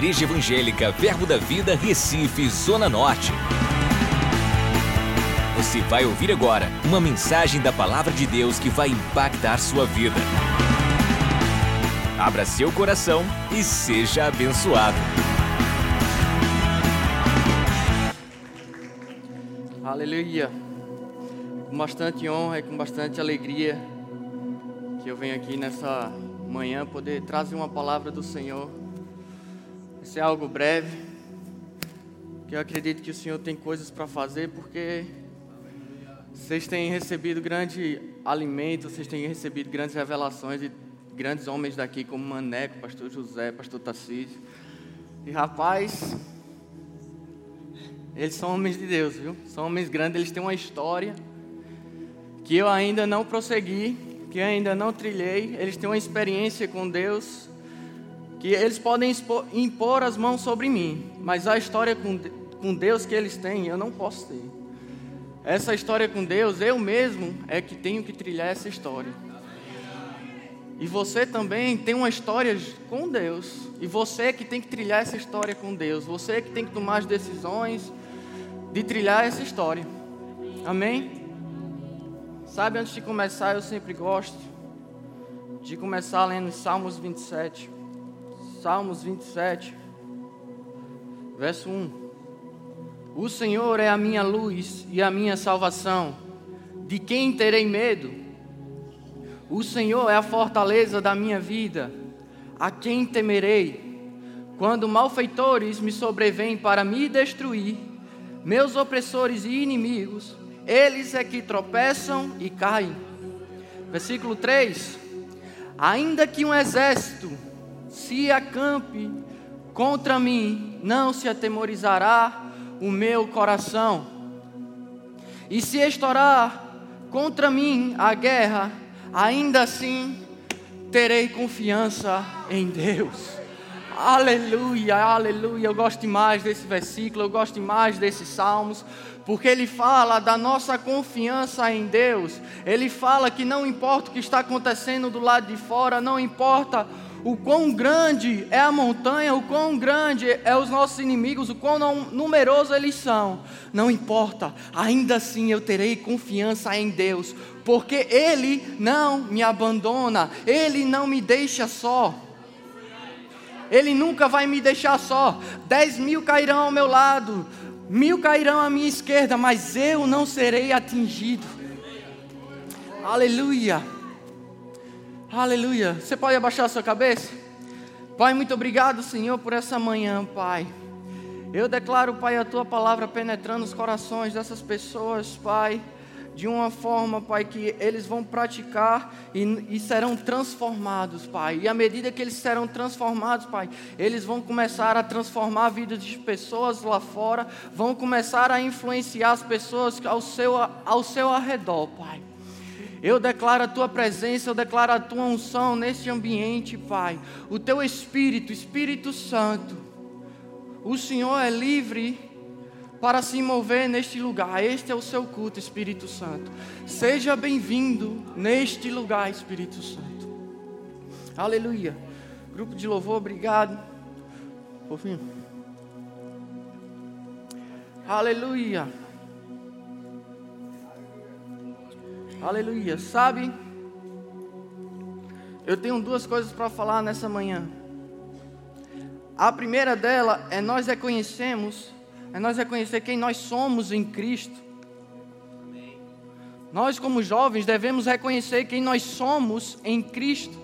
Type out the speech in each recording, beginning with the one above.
Igreja Evangélica Verbo da Vida, Recife, Zona Norte. Você vai ouvir agora uma mensagem da Palavra de Deus que vai impactar sua vida. Abra seu coração e seja abençoado. Aleluia. Com bastante honra e com bastante alegria que eu venho aqui nessa manhã poder trazer uma palavra do Senhor. Vai ser algo breve, que eu acredito que o Senhor tem coisas para fazer, porque vocês têm recebido grande alimento, vocês têm recebido grandes revelações de grandes homens daqui, como Maneco, Pastor José, Pastor Tarcísio. E rapaz, eles são homens de Deus, viu? São homens grandes, eles têm uma história que eu ainda não prossegui, que ainda não trilhei. Eles têm uma experiência com Deus que eles podem impor as mãos sobre mim, mas a história com, com Deus que eles têm, eu não posso ter. Essa história com Deus, eu mesmo é que tenho que trilhar essa história. E você também tem uma história com Deus. E você é que tem que trilhar essa história com Deus. Você é que tem que tomar as decisões de trilhar essa história. Amém? Sabe, antes de começar, eu sempre gosto de começar lendo Salmos 27. Salmos 27, verso 1. O Senhor é a minha luz e a minha salvação. De quem terei medo? O Senhor é a fortaleza da minha vida. A quem temerei? Quando malfeitores me sobrevêm para me destruir, meus opressores e inimigos, eles é que tropeçam e caem. Versículo 3: Ainda que um exército se acampe contra mim, não se atemorizará o meu coração. E se estourar contra mim a guerra, ainda assim terei confiança em Deus. Aleluia, aleluia. Eu gosto demais desse versículo, eu gosto demais desses salmos, porque ele fala da nossa confiança em Deus. Ele fala que não importa o que está acontecendo do lado de fora, não importa o quão grande é a montanha, o quão grande é os nossos inimigos, o quão numerosos eles são, não importa, ainda assim eu terei confiança em Deus, porque Ele não me abandona, Ele não me deixa só. Ele nunca vai me deixar só. Dez mil cairão ao meu lado, mil cairão à minha esquerda, mas eu não serei atingido. Aleluia. Aleluia. Você pode abaixar a sua cabeça? Pai, muito obrigado, Senhor, por essa manhã, Pai. Eu declaro, Pai, a tua palavra penetrando os corações dessas pessoas, Pai, de uma forma, Pai, que eles vão praticar e, e, serão transformados, Pai. E à medida que eles serão transformados, Pai, eles vão começar a transformar a vida de pessoas lá fora, vão começar a influenciar as pessoas ao seu, ao seu arredor, Pai. Eu declaro a tua presença, eu declaro a tua unção neste ambiente, Pai. O teu Espírito, Espírito Santo. O Senhor é livre para se mover neste lugar. Este é o seu culto, Espírito Santo. Seja bem-vindo neste lugar, Espírito Santo. Aleluia. Grupo de louvor, obrigado. Fim. Aleluia. Aleluia. Sabe, eu tenho duas coisas para falar nessa manhã. A primeira dela é nós reconhecemos, é nós reconhecer quem nós somos em Cristo. Nós, como jovens, devemos reconhecer quem nós somos em Cristo.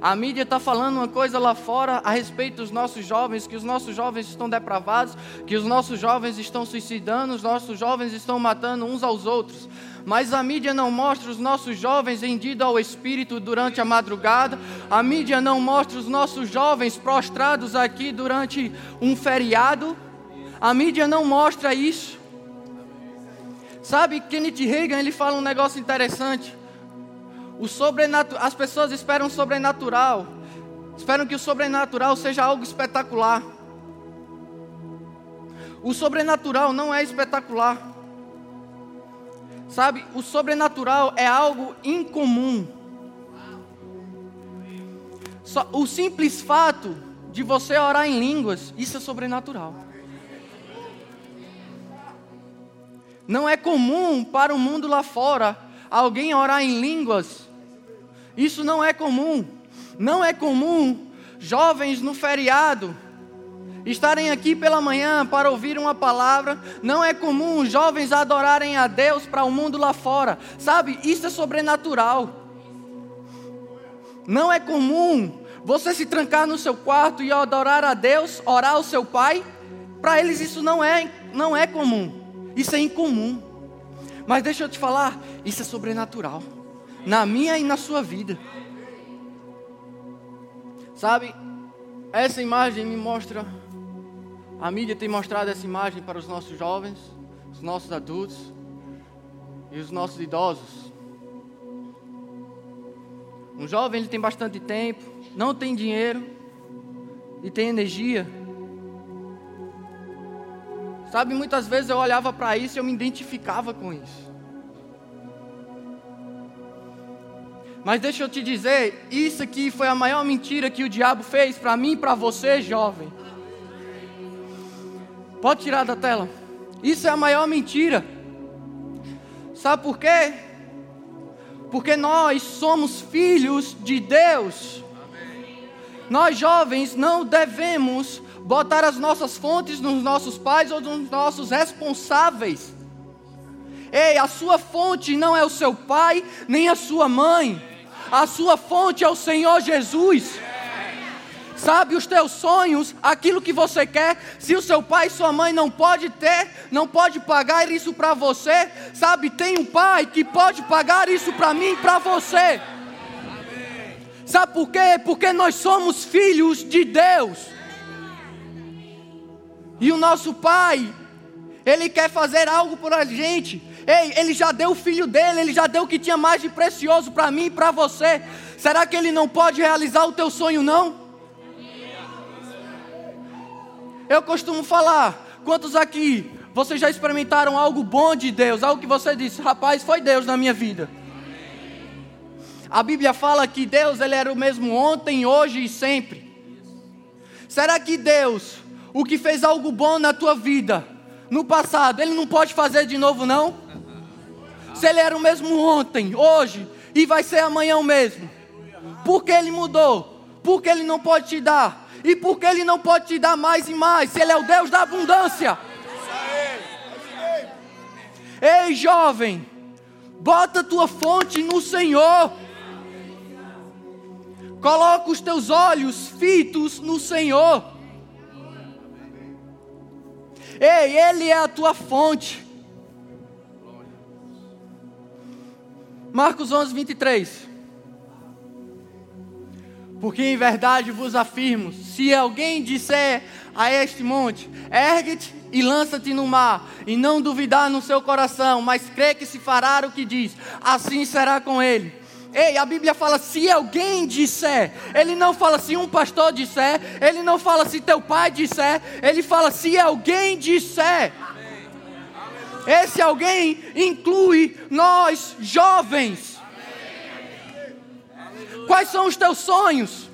A mídia está falando uma coisa lá fora a respeito dos nossos jovens, que os nossos jovens estão depravados, que os nossos jovens estão suicidando, os nossos jovens estão matando uns aos outros. Mas a mídia não mostra os nossos jovens rendidos ao Espírito durante a madrugada, a mídia não mostra os nossos jovens prostrados aqui durante um feriado, a mídia não mostra isso. Sabe, Kenneth Reagan ele fala um negócio interessante. O as pessoas esperam o sobrenatural, esperam que o sobrenatural seja algo espetacular. O sobrenatural não é espetacular. Sabe, o sobrenatural é algo incomum. Só, o simples fato de você orar em línguas, isso é sobrenatural. Não é comum para o mundo lá fora alguém orar em línguas. Isso não é comum. Não é comum jovens no feriado estarem aqui pela manhã para ouvir uma palavra. Não é comum jovens adorarem a Deus para o mundo lá fora. Sabe, isso é sobrenatural. Não é comum você se trancar no seu quarto e adorar a Deus, orar ao seu pai. Para eles isso não é, não é comum. Isso é incomum. Mas deixa eu te falar, isso é sobrenatural. Na minha e na sua vida. Sabe, essa imagem me mostra. A mídia tem mostrado essa imagem para os nossos jovens, os nossos adultos e os nossos idosos. Um jovem ele tem bastante tempo, não tem dinheiro e tem energia Sabe, muitas vezes eu olhava para isso e eu me identificava com isso. Mas deixa eu te dizer, isso aqui foi a maior mentira que o diabo fez para mim e para você, jovem. Pode tirar da tela. Isso é a maior mentira. Sabe por quê? Porque nós somos filhos de Deus. Nós jovens não devemos botar as nossas fontes nos nossos pais ou nos nossos responsáveis. Ei, a sua fonte não é o seu pai, nem a sua mãe. A sua fonte é o Senhor Jesus. Sabe os teus sonhos, aquilo que você quer, se o seu pai e sua mãe não pode ter, não pode pagar isso para você, sabe, tem um pai que pode pagar isso para mim e para você. Sabe por quê? Porque nós somos filhos de Deus. E o nosso Pai, Ele quer fazer algo por a gente. Ei, Ele já deu o filho dele, Ele já deu o que tinha mais de precioso para mim e para você. Será que Ele não pode realizar o teu sonho, não? Eu costumo falar, quantos aqui vocês já experimentaram algo bom de Deus? Algo que você disse, rapaz, foi Deus na minha vida. A Bíblia fala que Deus ele era o mesmo ontem, hoje e sempre. Será que Deus o que fez algo bom na tua vida no passado, ele não pode fazer de novo, não? Se ele era o mesmo ontem, hoje e vai ser amanhã o mesmo, por que ele mudou? Por que ele não pode te dar? E por que ele não pode te dar mais e mais? Se ele é o Deus da abundância. Ei, jovem, bota tua fonte no Senhor. Coloca os teus olhos fitos no Senhor. Ei, Ele é a tua fonte. Marcos 11, 23. Porque em verdade vos afirmo: se alguém disser a este monte, ergue-te e lança-te no mar, e não duvidar no seu coração, mas crê que se fará o que diz, assim será com ele. Ei, a Bíblia fala se alguém disser, ele não fala se um pastor disser, ele não fala se teu pai disser, ele fala se alguém disser. Esse alguém inclui nós jovens. Quais são os teus sonhos?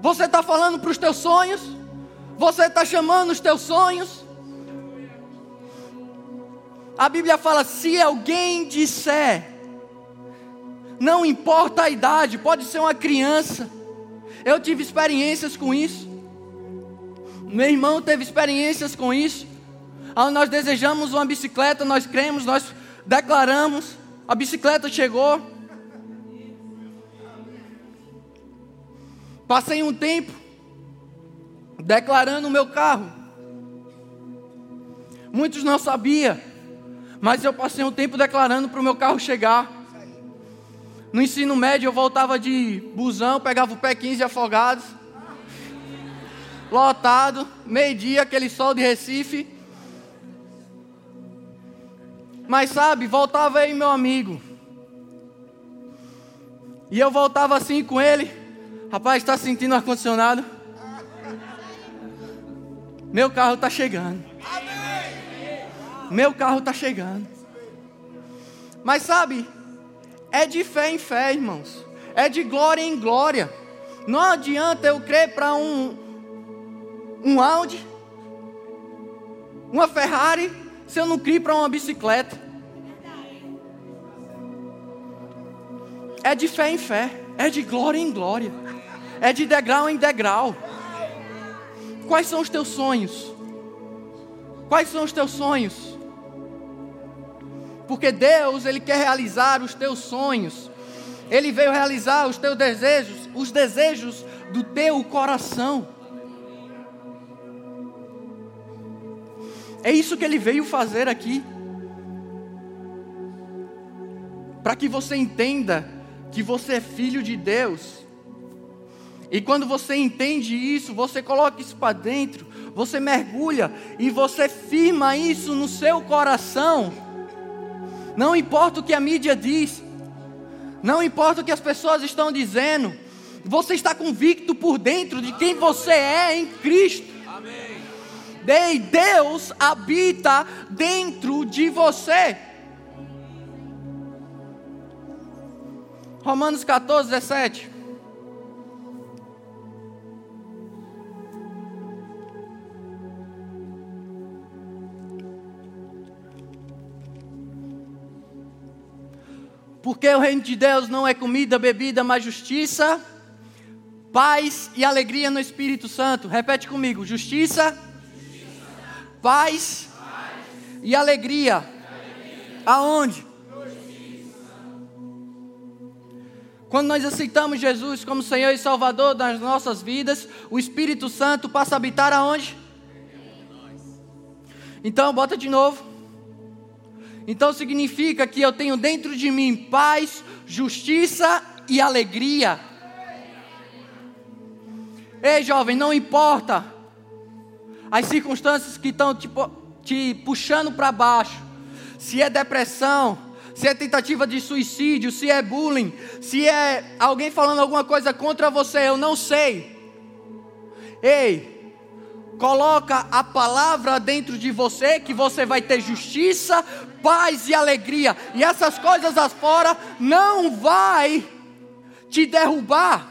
Você está falando para os teus sonhos? Você está chamando os teus sonhos? A Bíblia fala: se alguém disser, não importa a idade, pode ser uma criança. Eu tive experiências com isso. Meu irmão teve experiências com isso. Nós desejamos uma bicicleta, nós cremos, nós declaramos, a bicicleta chegou. Passei um tempo declarando o meu carro. Muitos não sabiam. Mas eu passei um tempo declarando para o meu carro chegar. No ensino médio eu voltava de busão, pegava o pé 15 afogados. Lotado, meio-dia, aquele sol de Recife. Mas sabe, voltava aí meu amigo. E eu voltava assim com ele. Rapaz, está sentindo ar-condicionado? Meu carro está chegando. Meu carro está chegando. Mas sabe, é de fé em fé, irmãos. É de glória em glória. Não adianta eu crer para um, um Audi, uma Ferrari, se eu não criar para uma bicicleta. É de fé em fé, é de glória em glória, é de degrau em degrau. Quais são os teus sonhos? Quais são os teus sonhos? Porque Deus, Ele quer realizar os teus sonhos. Ele veio realizar os teus desejos, os desejos do teu coração. É isso que ele veio fazer aqui. Para que você entenda que você é filho de Deus. E quando você entende isso, você coloca isso para dentro, você mergulha e você firma isso no seu coração. Não importa o que a mídia diz, não importa o que as pessoas estão dizendo, você está convicto por dentro de quem você é em Cristo. Amém. Deus habita dentro de você. Romanos 14, 17. Porque o reino de Deus não é comida, bebida, mas justiça, paz e alegria no Espírito Santo. Repete comigo: justiça. Paz, paz, e alegria. alegria. Aonde? Quando nós aceitamos Jesus como Senhor e Salvador das nossas vidas, o Espírito Santo passa a habitar aonde? Então, bota de novo. Então significa que eu tenho dentro de mim paz, justiça e alegria. Ei, jovem, não importa as circunstâncias que estão te, te puxando para baixo, se é depressão, se é tentativa de suicídio, se é bullying, se é alguém falando alguma coisa contra você, eu não sei. Ei, coloca a palavra dentro de você que você vai ter justiça, paz e alegria. E essas coisas fora não vai te derrubar.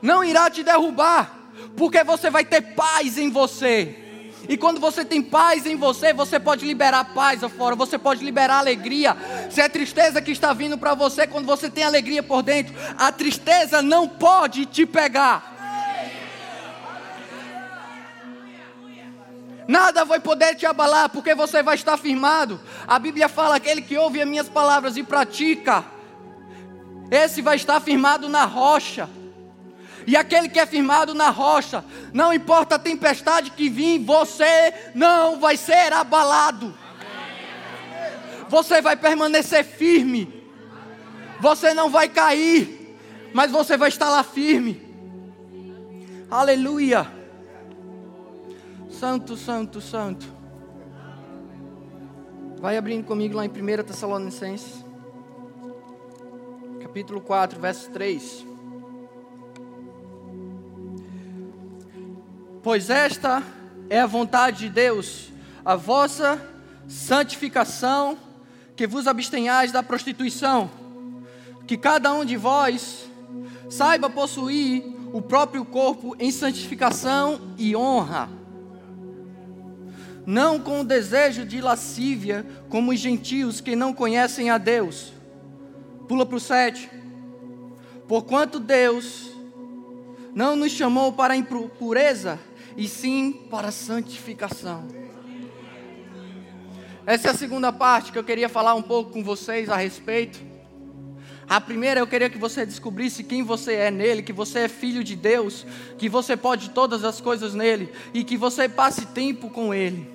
Não irá te derrubar, porque você vai ter paz em você. E quando você tem paz em você, você pode liberar paz afora, você pode liberar alegria. Se é tristeza que está vindo para você, quando você tem alegria por dentro, a tristeza não pode te pegar. Nada vai poder te abalar, porque você vai estar firmado. A Bíblia fala: aquele que ouve as minhas palavras e pratica, esse vai estar firmado na rocha. E aquele que é firmado na rocha, não importa a tempestade que vir, você não vai ser abalado. Você vai permanecer firme. Você não vai cair, mas você vai estar lá firme. Aleluia. Santo, santo, santo. Vai abrindo comigo lá em 1 Tessalonicenses, capítulo 4, verso 3. Pois esta é a vontade de Deus, a vossa santificação, que vos abstenhais da prostituição, que cada um de vós saiba possuir o próprio corpo em santificação e honra não com o desejo de lascívia, como os gentios que não conhecem a Deus. Pula para o 7. Porquanto Deus não nos chamou para a impureza, e sim para santificação. Essa é a segunda parte que eu queria falar um pouco com vocês a respeito. A primeira, eu queria que você descobrisse quem você é nele, que você é filho de Deus, que você pode todas as coisas nele e que você passe tempo com ele.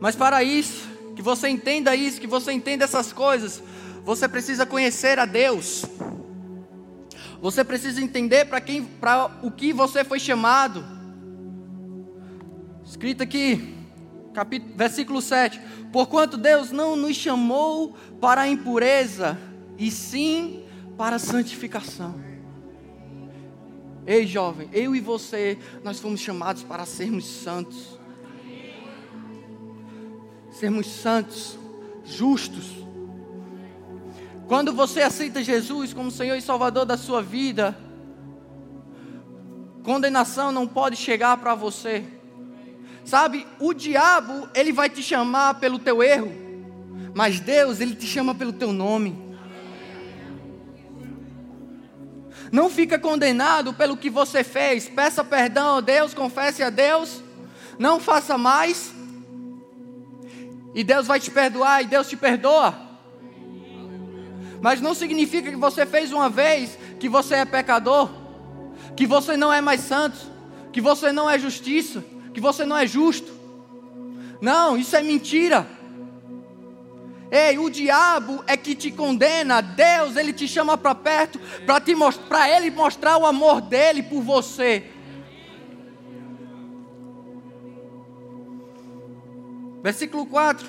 Mas para isso, que você entenda isso, que você entenda essas coisas, você precisa conhecer a Deus. Você precisa entender para quem, para o que você foi chamado. Escrito aqui, capítulo, versículo 7. Porquanto Deus não nos chamou para a impureza, e sim para a santificação. Ei, jovem, eu e você, nós fomos chamados para sermos santos sermos santos, justos. Quando você aceita Jesus como Senhor e Salvador da sua vida, condenação não pode chegar para você. Sabe, o diabo, ele vai te chamar pelo teu erro, mas Deus, ele te chama pelo teu nome. Não fica condenado pelo que você fez. Peça perdão a Deus, confesse a Deus. Não faça mais. E Deus vai te perdoar e Deus te perdoa. Mas não significa que você fez uma vez que você é pecador, que você não é mais santo, que você não é justiça, que você não é justo. Não, isso é mentira. Ei, o diabo é que te condena, Deus, ele te chama para perto para te para ele mostrar o amor dele por você. Versículo 4.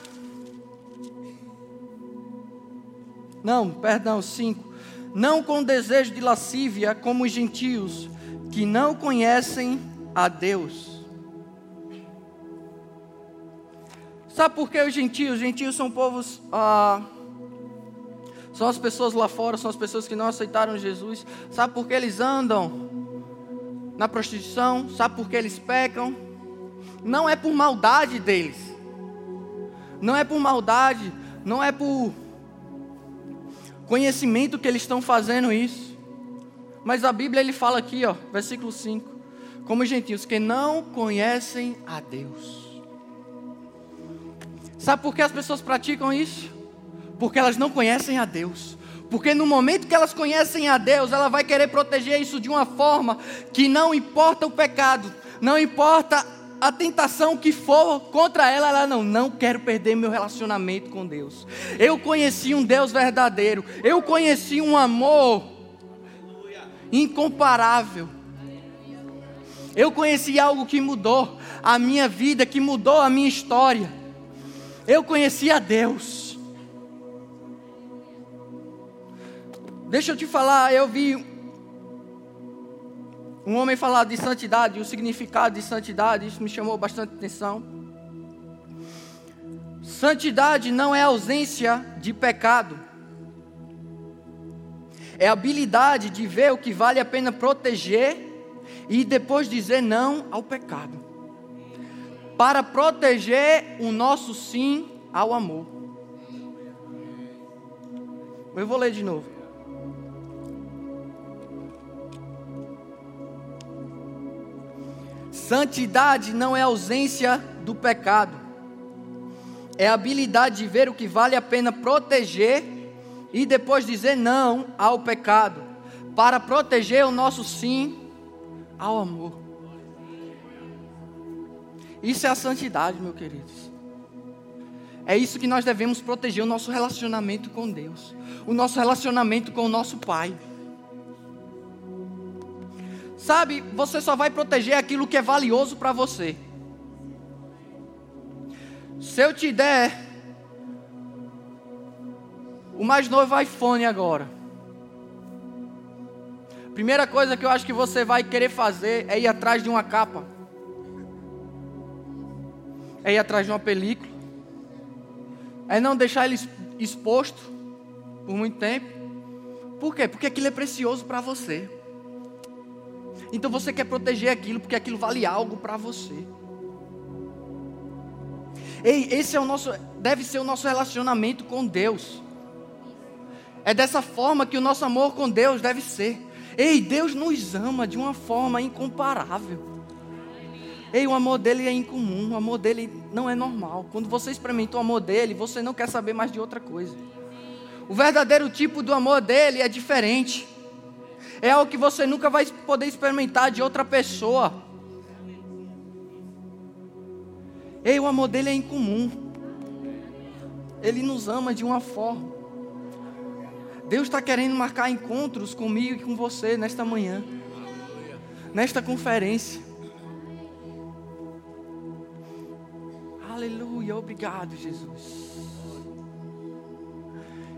Não, perdão, 5. Não com desejo de lascívia como os gentios que não conhecem a Deus. Sabe por que os gentios? Os gentios são povos. Ah, são as pessoas lá fora, são as pessoas que não aceitaram Jesus. Sabe por que eles andam na prostituição? Sabe por que eles pecam? Não é por maldade deles. Não é por maldade. Não é por conhecimento que eles estão fazendo isso. Mas a Bíblia ele fala aqui, ó, versículo 5. Como gentios que não conhecem a Deus. Sabe por que as pessoas praticam isso? Porque elas não conhecem a Deus. Porque no momento que elas conhecem a Deus, ela vai querer proteger isso de uma forma que não importa o pecado, não importa a tentação que for contra ela, ela não, não quero perder meu relacionamento com Deus. Eu conheci um Deus verdadeiro, eu conheci um amor incomparável. Eu conheci algo que mudou a minha vida, que mudou a minha história. Eu conheci a Deus. Deixa eu te falar, eu vi um homem falar de santidade, o significado de santidade, isso me chamou bastante atenção. Santidade não é ausência de pecado, é habilidade de ver o que vale a pena proteger e depois dizer não ao pecado para proteger o nosso sim ao amor. Eu vou ler de novo. Santidade não é ausência do pecado, é a habilidade de ver o que vale a pena proteger e depois dizer não ao pecado, para proteger o nosso sim ao amor. Isso é a santidade, meus queridos. É isso que nós devemos proteger o nosso relacionamento com Deus, o nosso relacionamento com o nosso Pai. Sabe, você só vai proteger aquilo que é valioso para você. Se eu te der o mais novo iPhone agora, primeira coisa que eu acho que você vai querer fazer é ir atrás de uma capa é ir atrás de uma película, é não deixar ele exposto por muito tempo. Por quê? Porque aquilo é precioso para você. Então você quer proteger aquilo porque aquilo vale algo para você. Ei, esse é o nosso, deve ser o nosso relacionamento com Deus. É dessa forma que o nosso amor com Deus deve ser. Ei, Deus nos ama de uma forma incomparável. Ei, o amor dele é incomum, o amor dele não é normal. Quando você experimenta o amor dele, você não quer saber mais de outra coisa. O verdadeiro tipo do amor dele é diferente. É algo que você nunca vai poder experimentar de outra pessoa. Ei, o amor dele é incomum. Ele nos ama de uma forma. Deus está querendo marcar encontros comigo e com você nesta manhã, nesta conferência. Aleluia, obrigado, Jesus.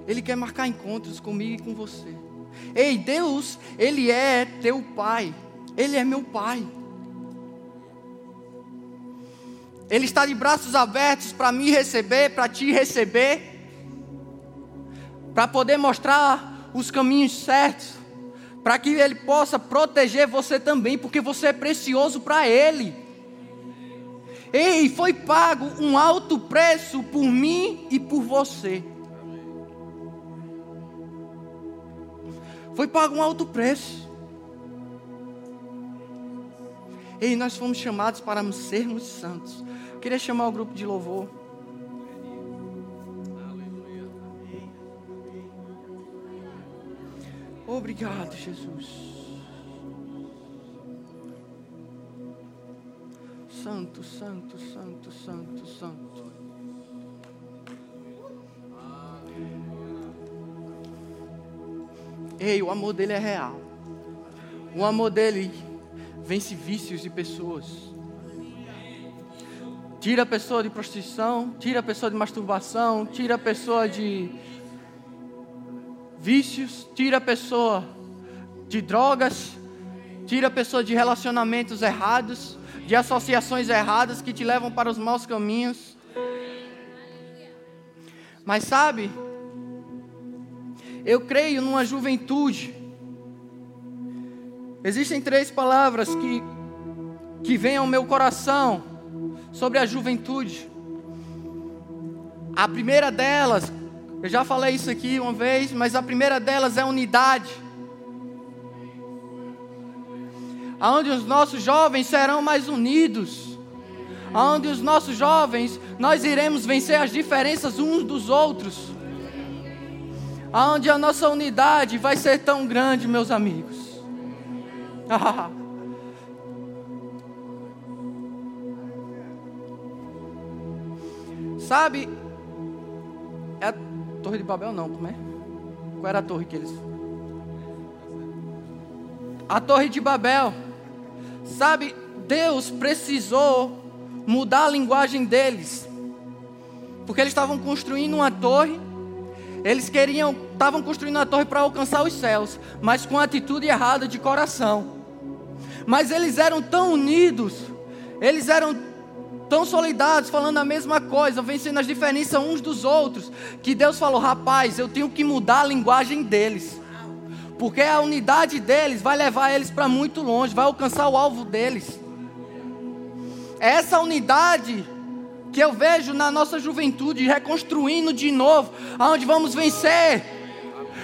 Ele quer marcar encontros comigo e com você. Ei, Deus, Ele é teu Pai. Ele é meu Pai. Ele está de braços abertos para me receber, para te receber. para poder mostrar os caminhos certos, para que Ele possa proteger você também, porque você é precioso para Ele. Ei, foi pago um alto preço por mim e por você. Foi pago um alto preço. Ei, nós fomos chamados para sermos santos. Eu queria chamar o grupo de louvor. Obrigado, Jesus. Santo, santo, santo, santo, santo. Ei, o amor dele é real. O amor dele vence vícios de pessoas. Tira a pessoa de prostituição, tira a pessoa de masturbação, tira a pessoa de vícios, tira a pessoa de drogas, tira a pessoa de relacionamentos errados, de associações erradas que te levam para os maus caminhos. Mas sabe, eu creio numa juventude. Existem três palavras que, que vêm ao meu coração sobre a juventude. A primeira delas, eu já falei isso aqui uma vez, mas a primeira delas é unidade. Aonde os nossos jovens serão mais unidos. Aonde os nossos jovens nós iremos vencer as diferenças uns dos outros aonde a nossa unidade vai ser tão grande, meus amigos. Sabe, é a Torre de Babel não, como é? Qual era a torre que eles? A Torre de Babel. Sabe, Deus precisou mudar a linguagem deles. Porque eles estavam construindo uma torre eles queriam, estavam construindo a torre para alcançar os céus, mas com atitude errada de coração. Mas eles eram tão unidos, eles eram tão solidários, falando a mesma coisa, vencendo as diferenças uns dos outros, que Deus falou: rapaz, eu tenho que mudar a linguagem deles, porque a unidade deles vai levar eles para muito longe, vai alcançar o alvo deles. Essa unidade que eu vejo na nossa juventude reconstruindo de novo, aonde vamos vencer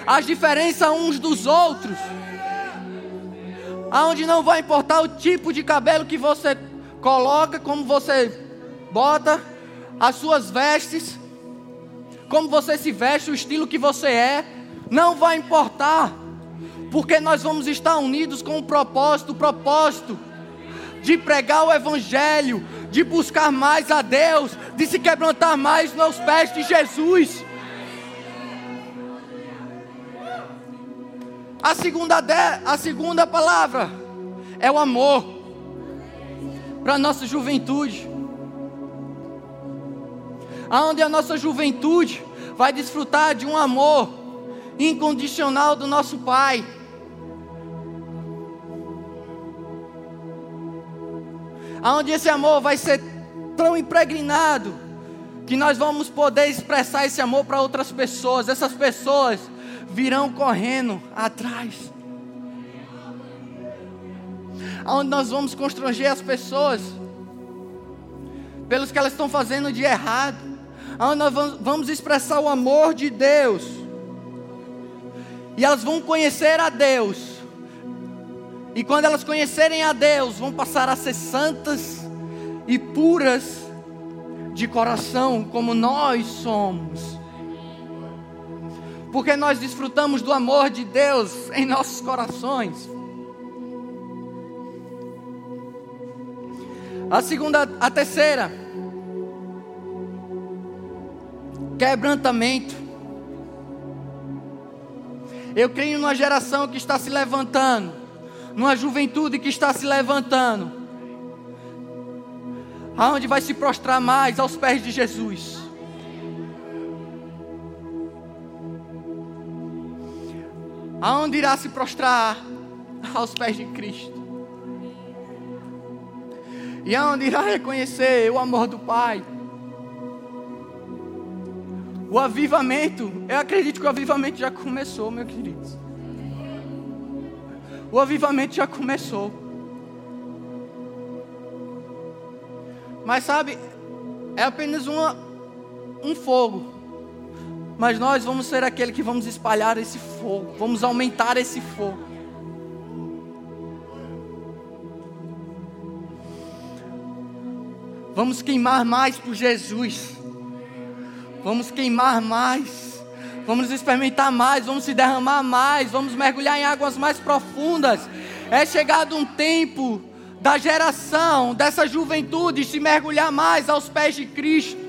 as diferenças uns dos outros, aonde não vai importar o tipo de cabelo que você coloca, como você bota, as suas vestes, como você se veste, o estilo que você é, não vai importar, porque nós vamos estar unidos com o propósito, o propósito de pregar o Evangelho, de buscar mais a Deus, de se quebrantar mais nos pés de Jesus. A segunda, de, a segunda palavra é o amor para a nossa juventude. Aonde a nossa juventude vai desfrutar de um amor incondicional do nosso Pai. Aonde esse amor vai ser tão impregnado que nós vamos poder expressar esse amor para outras pessoas. Essas pessoas virão correndo atrás. Aonde nós vamos constranger as pessoas pelos que elas estão fazendo de errado. Aonde nós vamos expressar o amor de Deus. E elas vão conhecer a Deus e quando elas conhecerem a Deus, vão passar a ser santas e puras de coração, como nós somos. Porque nós desfrutamos do amor de Deus em nossos corações. A segunda, a terceira, quebrantamento. Eu creio numa geração que está se levantando numa juventude que está se levantando, aonde vai se prostrar mais aos pés de Jesus. Aonde irá se prostrar aos pés de Cristo. E aonde irá reconhecer o amor do Pai. O avivamento, eu acredito que o avivamento já começou, meus queridos. O avivamento já começou. Mas sabe, é apenas uma, um fogo. Mas nós vamos ser aquele que vamos espalhar esse fogo, vamos aumentar esse fogo. Vamos queimar mais por Jesus. Vamos queimar mais. Vamos experimentar mais, vamos se derramar mais, vamos mergulhar em águas mais profundas. É chegado um tempo da geração, dessa juventude, se mergulhar mais aos pés de Cristo.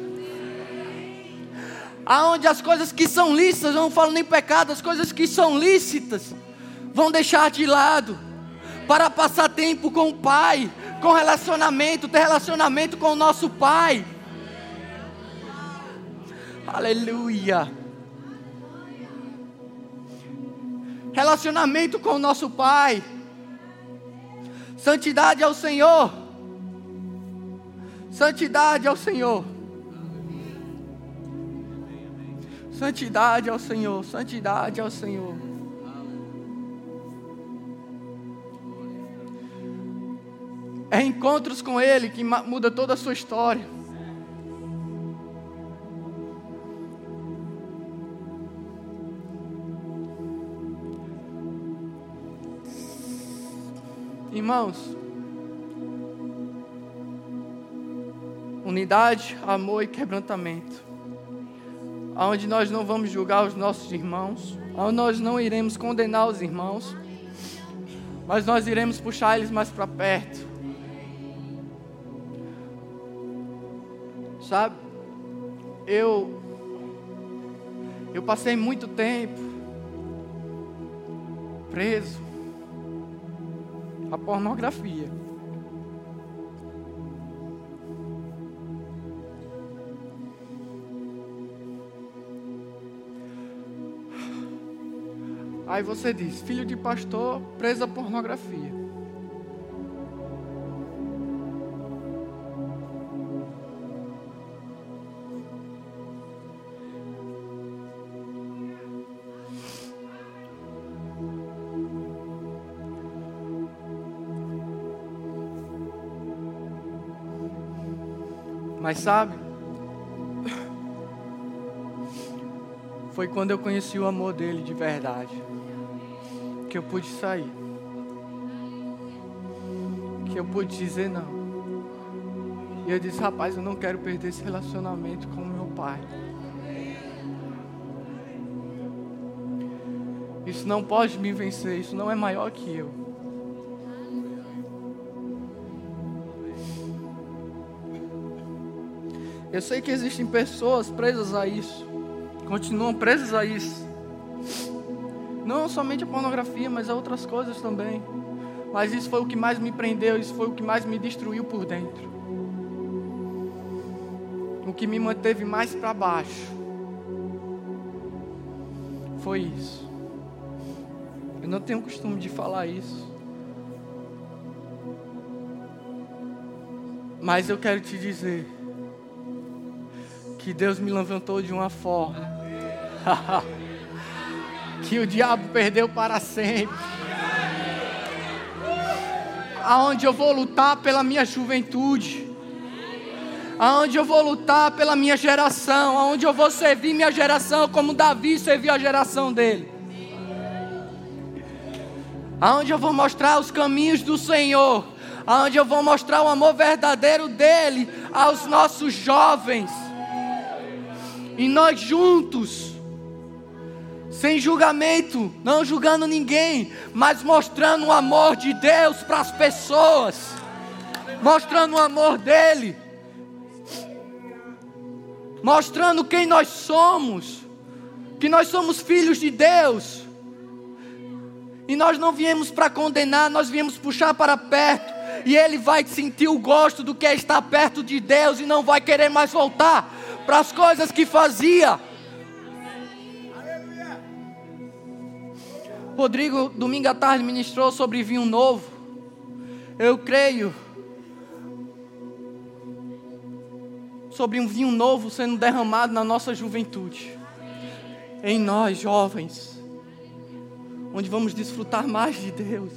Aonde as coisas que são lícitas, eu não falo nem pecado, as coisas que são lícitas, vão deixar de lado, para passar tempo com o Pai, com relacionamento, ter relacionamento com o nosso Pai. Aleluia. Relacionamento com o nosso Pai. Santidade ao Senhor. Santidade ao Senhor. Santidade ao Senhor. Santidade ao Senhor. É encontros com Ele que muda toda a sua história. Irmãos, unidade, amor e quebrantamento. Onde nós não vamos julgar os nossos irmãos, onde nós não iremos condenar os irmãos, mas nós iremos puxar eles mais para perto. Sabe? Eu eu passei muito tempo preso a pornografia. Aí você diz: filho de pastor preso a pornografia. Mas sabe, foi quando eu conheci o amor dele de verdade que eu pude sair. Que eu pude dizer não. E eu disse, rapaz, eu não quero perder esse relacionamento com meu pai. Isso não pode me vencer, isso não é maior que eu. Eu sei que existem pessoas presas a isso, continuam presas a isso. Não somente a pornografia, mas a outras coisas também. Mas isso foi o que mais me prendeu, isso foi o que mais me destruiu por dentro. O que me manteve mais para baixo foi isso. Eu não tenho costume de falar isso. Mas eu quero te dizer que Deus me levantou de uma forma. Que o diabo perdeu para sempre. Aonde eu vou lutar pela minha juventude, aonde eu vou lutar pela minha geração, aonde eu vou servir minha geração como Davi serviu a geração dele. Aonde eu vou mostrar os caminhos do Senhor, aonde eu vou mostrar o amor verdadeiro dele aos nossos jovens e nós juntos, sem julgamento, não julgando ninguém, mas mostrando o amor de Deus para as pessoas, mostrando o amor dEle, mostrando quem nós somos, que nós somos filhos de Deus, e nós não viemos para condenar, nós viemos puxar para perto, e ele vai sentir o gosto do que é estar perto de Deus e não vai querer mais voltar para as coisas que fazia. Rodrigo, domingo à tarde, ministrou sobre vinho novo. Eu creio. sobre um vinho novo sendo derramado na nossa juventude. Em nós, jovens, onde vamos desfrutar mais de Deus.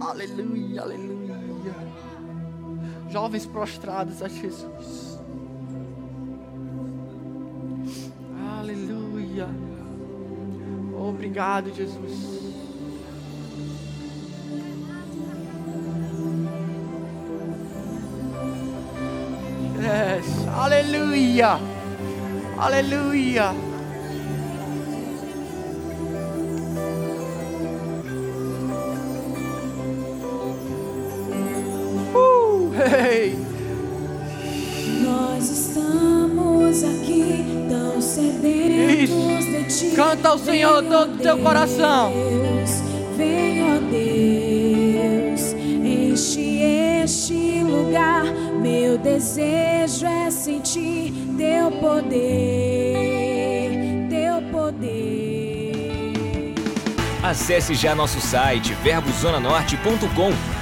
Aleluia, aleluia. Jovens prostrados a Jesus. Aleluia. Obrigado, Jesus. Yes. Aleluia. Aleluia. Hey. Nós estamos aqui tão sedentos de ti. Canta ao Senhor Vem, todo o teu coração. Deus, vem, ó Deus, enche este lugar. Meu desejo é sentir teu poder, teu poder. Acesse já nosso site verbozonanorte.com,